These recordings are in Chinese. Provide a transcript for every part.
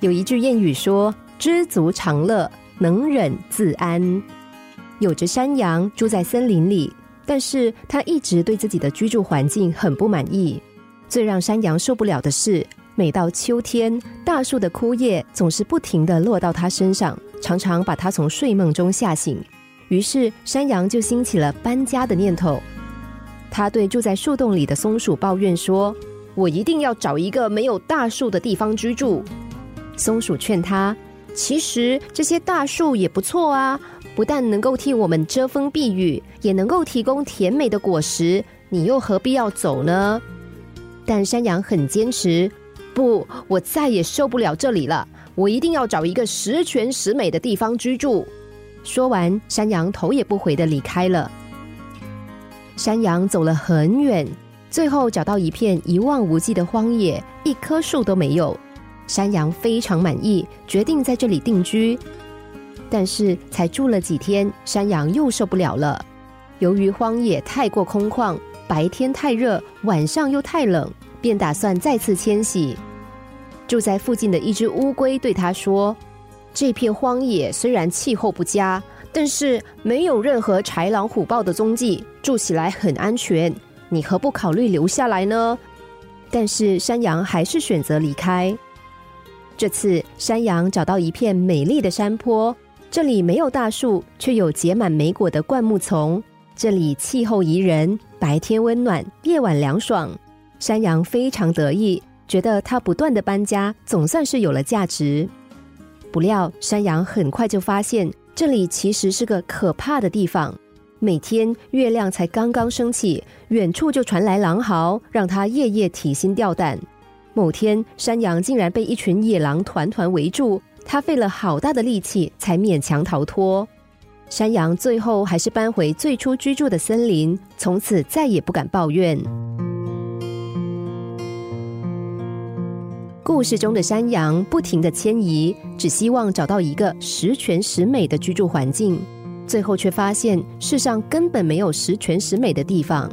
有一句谚语说：“知足常乐，能忍自安。”有着山羊住在森林里，但是他一直对自己的居住环境很不满意。最让山羊受不了的是，每到秋天，大树的枯叶总是不停的落到他身上，常常把他从睡梦中吓醒。于是，山羊就兴起了搬家的念头。他对住在树洞里的松鼠抱怨说：“我一定要找一个没有大树的地方居住。”松鼠劝他：“其实这些大树也不错啊，不但能够替我们遮风避雨，也能够提供甜美的果实。你又何必要走呢？”但山羊很坚持：“不，我再也受不了这里了，我一定要找一个十全十美的地方居住。”说完，山羊头也不回的离开了。山羊走了很远，最后找到一片一望无际的荒野，一棵树都没有。山羊非常满意，决定在这里定居。但是才住了几天，山羊又受不了了。由于荒野太过空旷，白天太热，晚上又太冷，便打算再次迁徙。住在附近的一只乌龟对他说：“这片荒野虽然气候不佳。”但是没有任何豺狼虎豹的踪迹，住起来很安全。你何不考虑留下来呢？但是山羊还是选择离开。这次山羊找到一片美丽的山坡，这里没有大树，却有结满莓果的灌木丛。这里气候宜人，白天温暖，夜晚凉爽。山羊非常得意，觉得它不断的搬家，总算是有了价值。不料山羊很快就发现。这里其实是个可怕的地方，每天月亮才刚刚升起，远处就传来狼嚎，让它夜夜提心吊胆。某天，山羊竟然被一群野狼团团围住，他费了好大的力气才勉强逃脱。山羊最后还是搬回最初居住的森林，从此再也不敢抱怨。故事中的山羊不停的迁移，只希望找到一个十全十美的居住环境，最后却发现世上根本没有十全十美的地方。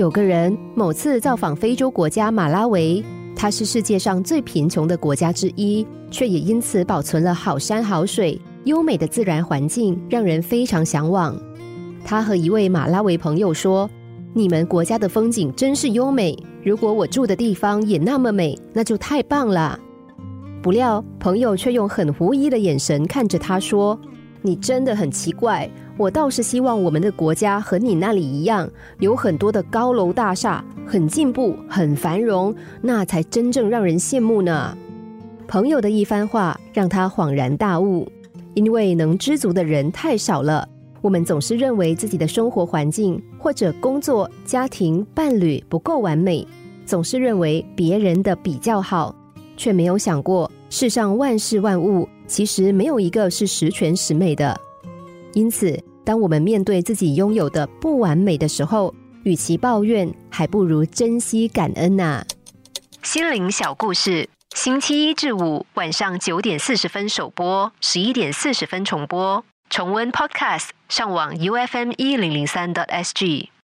有个人某次造访非洲国家马拉维，它是世界上最贫穷的国家之一，却也因此保存了好山好水、优美的自然环境，让人非常向往。他和一位马拉维朋友说：“你们国家的风景真是优美。”如果我住的地方也那么美，那就太棒了。不料朋友却用很狐疑的眼神看着他说：“你真的很奇怪。我倒是希望我们的国家和你那里一样，有很多的高楼大厦，很进步，很繁荣，那才真正让人羡慕呢。”朋友的一番话让他恍然大悟，因为能知足的人太少了。我们总是认为自己的生活环境或者工作、家庭、伴侣不够完美，总是认为别人的比较好，却没有想过世上万事万物其实没有一个是十全十美的。因此，当我们面对自己拥有的不完美的时候，与其抱怨，还不如珍惜感恩呐。心灵小故事，星期一至五晚上九点四十分首播，十一点四十分重播。重温 Podcast，上网 U F M 一零零三 t S G。